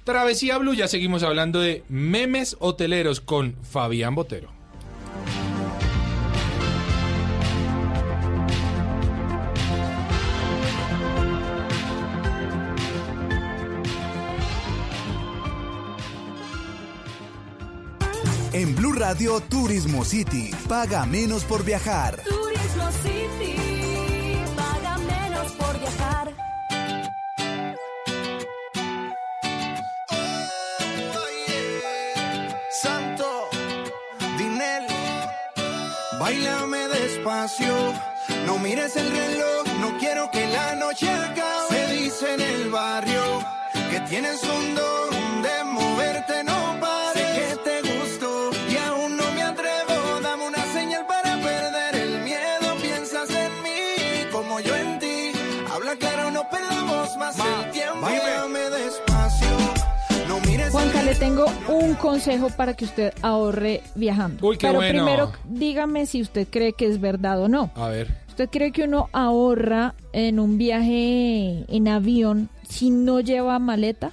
Travesía Blue, ya seguimos hablando de memes hoteleros con Fabián Botero. Radio Turismo City, paga menos por viajar. Turismo City, paga menos por viajar. Santo, Dinel, bailame despacio, no mires el reloj, no quiero quiero que la noche acabe. Se dice en el barrio que tienes un don de moverte, no más el tiempo. Despacio. Juanca, le tengo un consejo para que usted ahorre viajando. Uy, qué Pero bueno. primero dígame si usted cree que es verdad o no. A ver. ¿Usted cree que uno ahorra en un viaje en avión si no lleva maleta?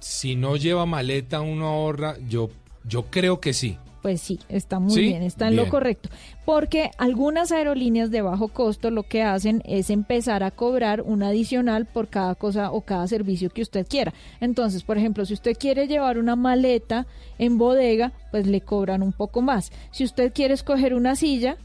Si no lleva maleta, uno ahorra. Yo, yo creo que sí. Pues sí, está muy ¿Sí? bien, está en lo correcto. Porque algunas aerolíneas de bajo costo lo que hacen es empezar a cobrar un adicional por cada cosa o cada servicio que usted quiera. Entonces, por ejemplo, si usted quiere llevar una maleta en bodega, pues le cobran un poco más. Si usted quiere escoger una silla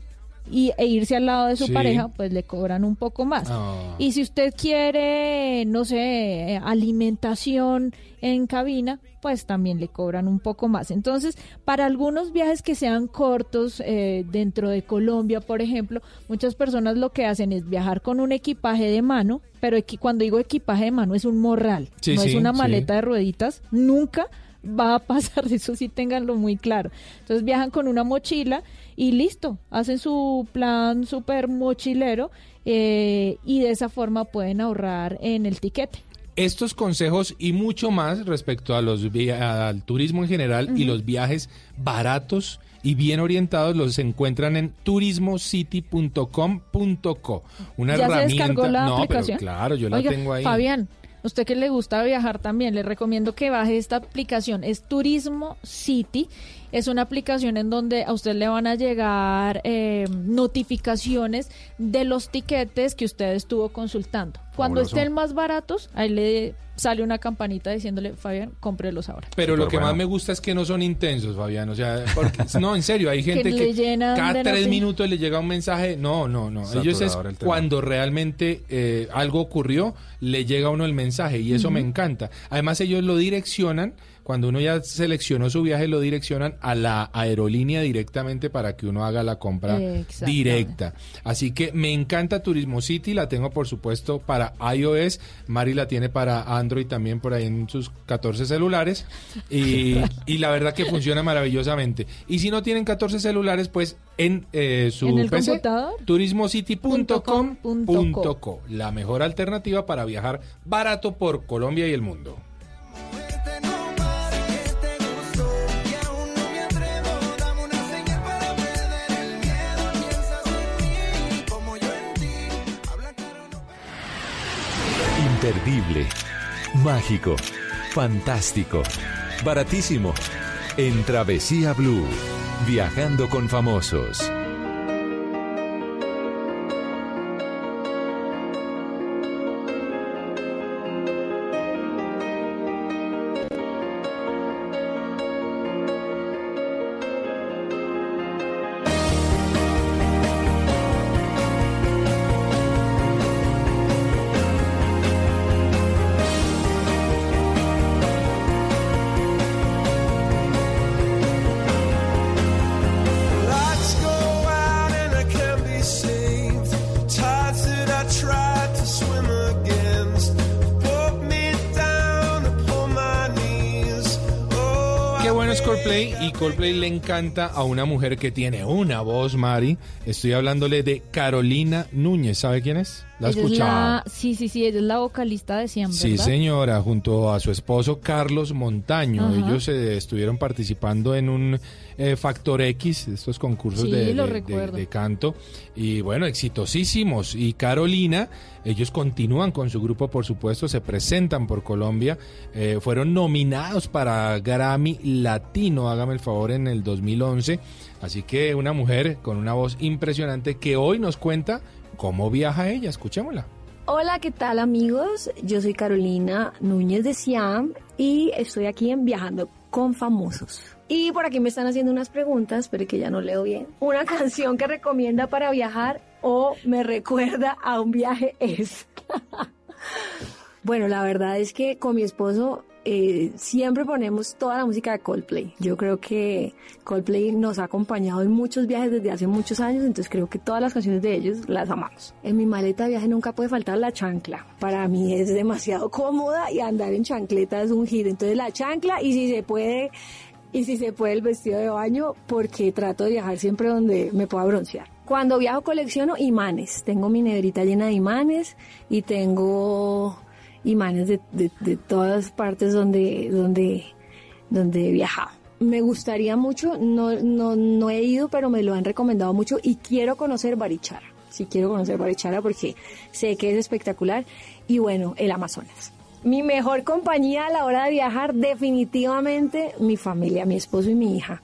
y, e irse al lado de su Sí. pareja, pues le cobran un poco más. Ah. Y si usted quiere, no sé, eh, alimentación en cabina, pues también le cobran un poco más. Entonces, para algunos viajes que sean cortos eh, dentro de Colombia, por ejemplo, muchas personas lo que hacen es viajar con un equipaje de mano, pero cuando digo equipaje de mano es un morral, Sí, no es una maleta de rueditas, nunca va a [laughs] pasar eso, sí ténganlo muy claro. Entonces viajan con una mochila y listo, hacen su plan súper mochilero eh, y de esa forma pueden ahorrar en el tiquete. Estos consejos y mucho más respecto a los al turismo en general y los viajes baratos y bien orientados los encuentran en turismocity.com.co. Una ¿Ya se herramienta. descargó la no, aplicación? pero claro, yo Oiga, la tengo ahí. Fabián, usted que le gusta viajar también, le recomiendo que baje esta aplicación. Es Turismo City. Es una aplicación en donde a usted le van a llegar eh, notificaciones de los tiquetes que usted estuvo consultando. Cuando Fabuloso. estén más baratos, ahí le sale una campanita diciéndole, Fabián, cómprelos ahora. Pero lo que más me gusta es que no son intensos, Fabián. O sea, [laughs] porque- no, en serio, hay gente que, cada tres minutos le llega un mensaje. No, no, no. Ellos es el cuando realmente eh, algo ocurrió, le llega a uno el mensaje y eso me encanta. Además, ellos lo direccionan. Cuando uno ya seleccionó su viaje, lo direccionan a la aerolínea directamente para que uno haga la compra directa. Así que me encanta Turismo City, la tengo por supuesto para iOS, Mari la tiene para Android también por ahí en sus 14 celulares y, y la verdad que funciona maravillosamente. Y si no tienen 14 celulares, pues en eh, su ¿En PC, turismocity.com.co, la mejor alternativa para viajar barato por Colombia y el mundo. Imperdible, mágico, fantástico, baratísimo. En Travesía Blue, viajando con famosos. Coldplay le encanta a una mujer que tiene una voz, Mari. Estoy hablándole de Carolina Núñez. ¿Sabe quién es? ¿La Ella es escuchado? la- sí, sí, sí, ella es la vocalista de siempre. Sí, señora, junto a su esposo Carlos Montaño. Ajá. Ellos eh, estuvieron participando en un eh, Factor X, estos concursos Sí, de, lo de- de- recuerdo. de canto. Y bueno, exitosísimos. Y Carolina, ellos continúan con su grupo, por supuesto, se presentan por Colombia. eh, fueron nominados para Grammy Latino, hágame el favor, en el 2011. Así que una mujer con una voz impresionante que hoy nos cuenta cómo viaja ella. Escuchémosla. Hola, ¿qué tal amigos? Yo soy Carolina Núñez de Siam y estoy aquí en Viajando con Famosos. Y por aquí me están haciendo unas preguntas, pero que ya no leo bien. Una [laughs] canción que recomienda para viajar o me recuerda a un viaje es. [laughs] bueno, la verdad es que con mi esposo eh, siempre ponemos toda la música de Coldplay. Yo creo que Coldplay nos ha acompañado en muchos viajes desde hace muchos años, entonces creo que todas las canciones de ellos las amamos. En mi maleta de viaje nunca puede faltar la chancla. Para mí es demasiado cómoda y andar en chancleta es un hit. Entonces la chancla y si se puede y si se puede el vestido de baño porque trato de viajar siempre donde me pueda broncear. Cuando viajo colecciono imanes, tengo mi negrita llena de imanes y tengo imanes de, de- de todas partes donde, donde, donde he viajado. Me gustaría mucho, no, no, no he ido, pero me lo han recomendado mucho y quiero conocer Barichara. Sí quiero conocer Barichara porque sé que es espectacular y bueno, el Amazonas. Mi mejor compañía a la hora de viajar, definitivamente mi familia, mi esposo y mi hija.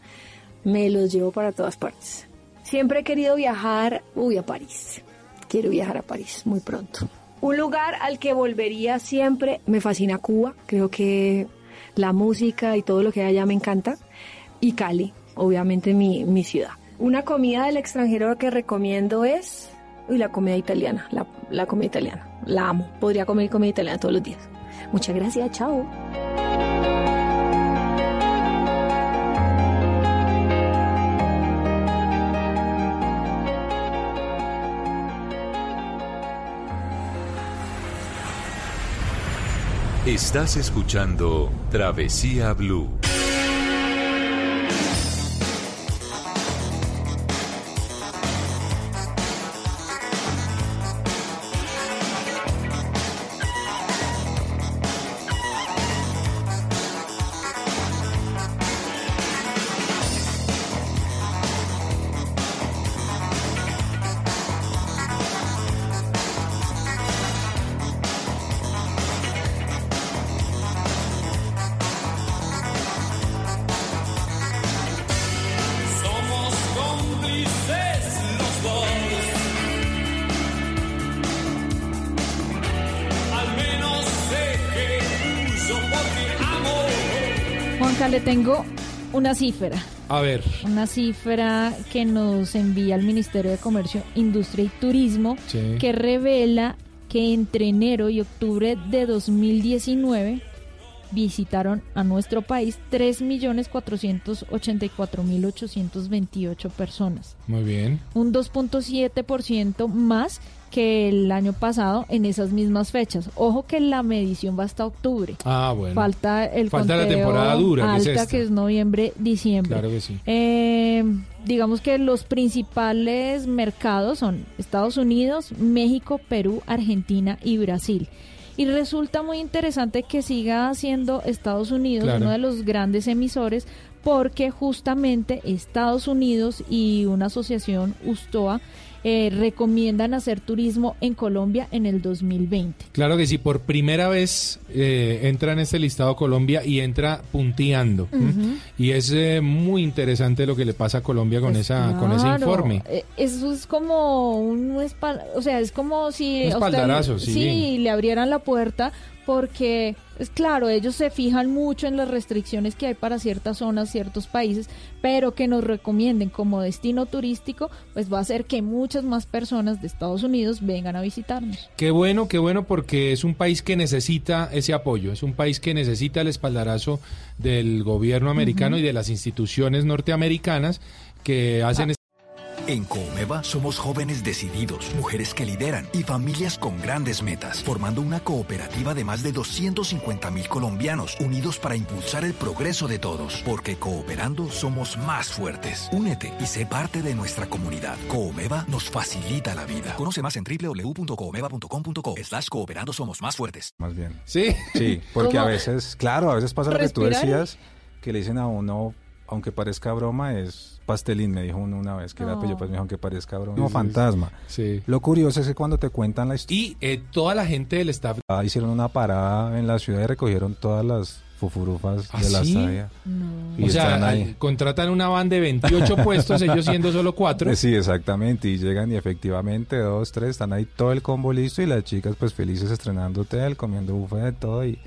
Me los llevo para todas partes. Siempre he querido viajar, uy, a París. Quiero viajar a París muy pronto. Un lugar al que volvería siempre, me fascina Cuba. Creo que la música y todo lo que hay allá me encanta. Y Cali, obviamente mi, mi ciudad. Una comida del extranjero que recomiendo es uy, la comida italiana. La, la comida italiana. La amo. Podría comer comida italiana todos los días. Muchas gracias. Chao. Estás escuchando Travesía Blue. Una cifra. A ver. Una cifra que nos envía el Ministerio de Comercio, Industria y Turismo, Sí. que revela que entre enero y octubre de 2019 visitaron a nuestro país 3.484.828 personas. Muy bien. Un 2.7% más que el año pasado en esas mismas fechas. Ojo que la medición va hasta octubre. Ah, bueno. Falta el Falta la temporada dura, que es alta, esta. que es noviembre, diciembre. Claro que sí. Eh, digamos que los principales mercados son Estados Unidos, México, Perú, Argentina y Brasil. Y resulta muy interesante que siga siendo Estados Unidos Claro. uno de los grandes emisores porque justamente Estados Unidos y una asociación Ustoa eh, recomiendan hacer turismo en Colombia en el 2020. Claro que sí, por primera vez eh, entra en este listado Colombia y entra punteando. Y es eh, muy interesante lo que le pasa a Colombia con, esa, con ese informe. eh, Eso es como un o sea, es como si Un usted- espaldarazo, sí. le abrieran la puerta porque es claro, ellos se fijan mucho en las restricciones que hay para ciertas zonas, ciertos países, pero que nos recomienden como destino turístico, pues va a hacer que muchas más personas de Estados Unidos vengan a visitarnos. Qué bueno, qué bueno, porque es un país que necesita ese apoyo, es un país que necesita el espaldarazo del gobierno americano y de las instituciones norteamericanas que hacen En Comeva somos jóvenes decididos, mujeres que lideran y familias con grandes metas, formando una cooperativa de más de 250 mil colombianos unidos para impulsar el progreso de todos, porque cooperando somos más fuertes. Únete y sé parte de nuestra comunidad. Comeva nos facilita la vida. Conoce más en www.comeva.com.co. Estás cooperando somos más fuertes. Más bien. Sí. Sí, porque ¿Cómo? a veces, claro, a veces pasa lo que tú Respirar. decías, que le dicen a uno, aunque parezca broma, es pastelín, me dijo uno una vez, que era Oh. pello, pues me dijo, aunque parezca broma. Sí, No, sí, fantasma. Sí. Lo curioso es que cuando te cuentan la historia... Y eh, toda la gente del staff... hicieron una parada en la ciudad y recogieron todas las fufurufas ¿Ah, de la sí? estadía. Y o sea, ahí. contratan una van de 28 [laughs] puestos, ellos siendo solo cuatro. Sí, exactamente. Y llegan y efectivamente dos, tres, están ahí todo el combo listo y las chicas pues felices estrenando hotel, comiendo buffet, todo y,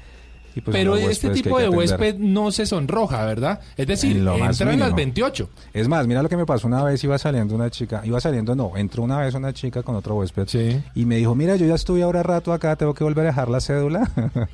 pues Pero este que tipo de que huésped no se sonroja, ¿verdad? Es decir, En más entran las mínimo. 28. Es más, mira lo que me pasó una vez, iba saliendo una chica, iba saliendo, no, entró una vez una chica con otro huésped y me dijo, mira, yo ya estuve ahora rato acá, tengo que volver a dejar la cédula. [laughs]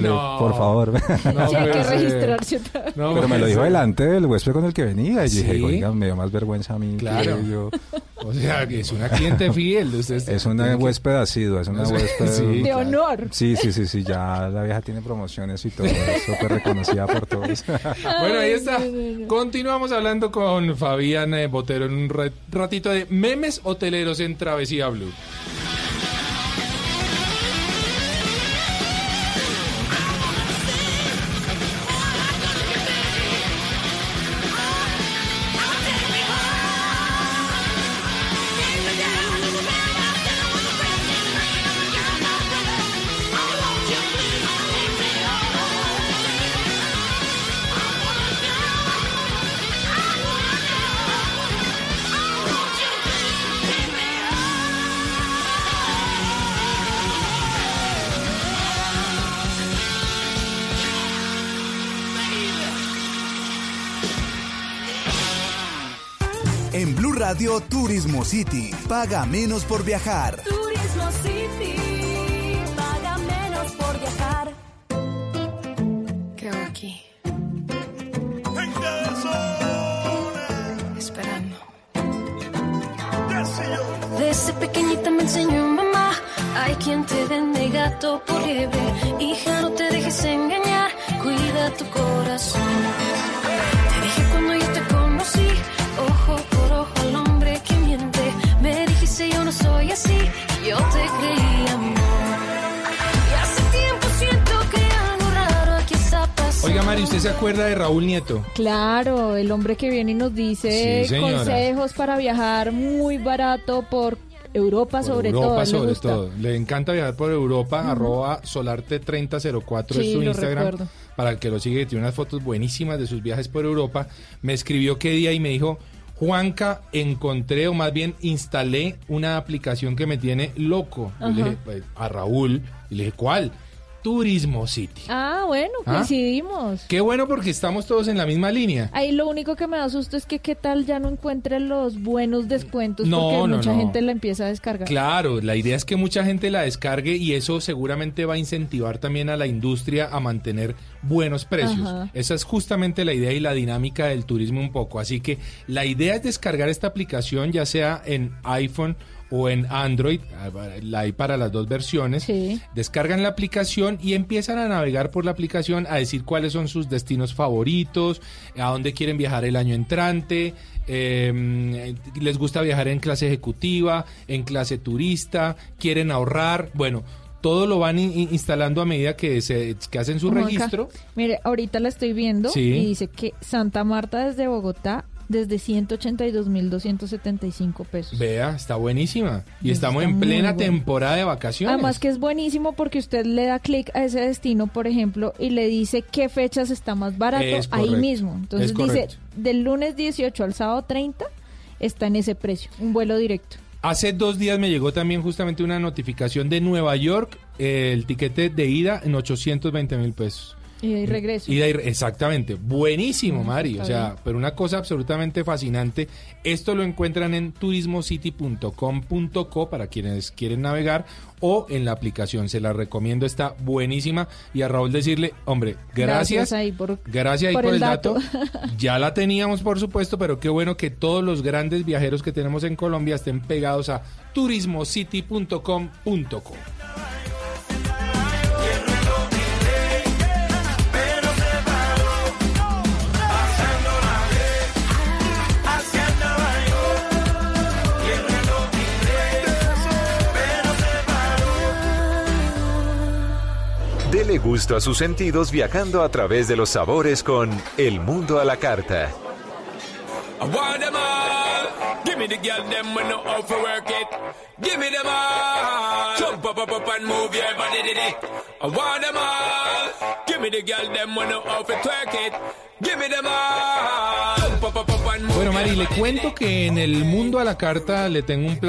No. Por favor. No, [laughs] Sí, hay que registrarse otra vez. no, Pero me lo dijo delante del huésped con el que venía y dije, oiga, me dio más vergüenza a mí. que Claro. yo. [laughs] O sea, que es una cliente fiel. Usted Es una que- huésped asidua, es una huésped... sí, De claro. honor. Sí, sí, sí, sí, ya la vieja tiene promociones y todo, es súper reconocida por todos. [laughs] Bueno, ahí está. Continuamos hablando con Fabián eh, Botero en un ra- ratito de memes hoteleros en Travesía Blue. Turismo City. Paga menos por viajar. Turismo City, paga menos por viajar. ¿Qué hago aquí? Esperando. Desde pequeñita me enseñó mamá, hay quien te vende gato por liebre. Hija, no te dejes engañar, cuida tu corazón. Te dije cuando yo te conocí, ojo soy así, yo te creí amor. Y hace tiempo siento que algo raro aquí está pasando. Oiga, Mari, ¿usted se acuerda de Raúl Nieto? Claro, el hombre que viene y nos dice Sí, consejos para viajar muy barato por Europa sobre Europa todo. a él le sobre gusta. todo. Le encanta viajar por Europa, arroba solarte3004 es Sí, su lo Instagram. recuerdo. Para el que lo sigue, tiene unas fotos buenísimas de sus viajes por Europa. Me escribió qué día y me dijo, Juanca, encontré o más bien instalé una aplicación que me tiene loco. Yo le dije, pues, a Raúl, y le dije, ¿cuál? Turismo City. Ah, bueno, ¿Ah? coincidimos. Qué bueno porque estamos todos en la misma línea. Ahí lo único que me da susto es que qué tal ya no encuentre los buenos descuentos No, porque no, mucha no. gente la empieza a descargar. Claro, la idea es que mucha gente la descargue y eso seguramente va a incentivar también a la industria a mantener buenos precios. Ajá. Esa es justamente la idea y la dinámica del turismo un poco. Así que la idea es descargar esta aplicación ya sea en iPhone o en Android, ah, la hay para las dos versiones. Descargan la aplicación y empiezan a navegar por la aplicación a decir cuáles son sus destinos favoritos, a dónde quieren viajar el año entrante, eh, les gusta viajar en clase ejecutiva, en clase turista, quieren ahorrar, bueno, todo lo van in- instalando a medida que, se, que hacen su registro. Mire, ahorita la estoy viendo Sí. y dice que Santa Marta desde Bogotá desde 182.275 pesos. Vea, está buenísima. Y estamos en plena temporada de vacaciones. Además que es buenísimo porque usted le da clic a ese destino, por ejemplo, y le dice qué fechas está más barato Es ahí correcto, mismo. Entonces es dice, del lunes 18 al sábado 30 está en ese precio, un vuelo directo. Hace dos días me llegó también justamente una notificación de Nueva York, eh, el tiquete de ida en 820 mil pesos. Y ahí regreso. Ida y exactamente, buenísimo, Mm, Mari. está O sea, bien. pero una cosa absolutamente fascinante. Esto lo encuentran en turismocity.com.co para quienes quieren navegar o en la aplicación. Se la recomiendo, está buenísima. Y a Raúl decirle, hombre, gracias. Gracias ahí por, Gracias ahí por por, el el dato. dato. [laughs] ya la teníamos, por supuesto, pero qué bueno que todos los grandes viajeros que tenemos en Colombia estén pegados a turismocity.com.co. Dele gusto a sus sentidos viajando a través de los sabores con El Mundo a la Carta. Bueno, Mari, le cuento que en el mundo a la carta le tengo un plan.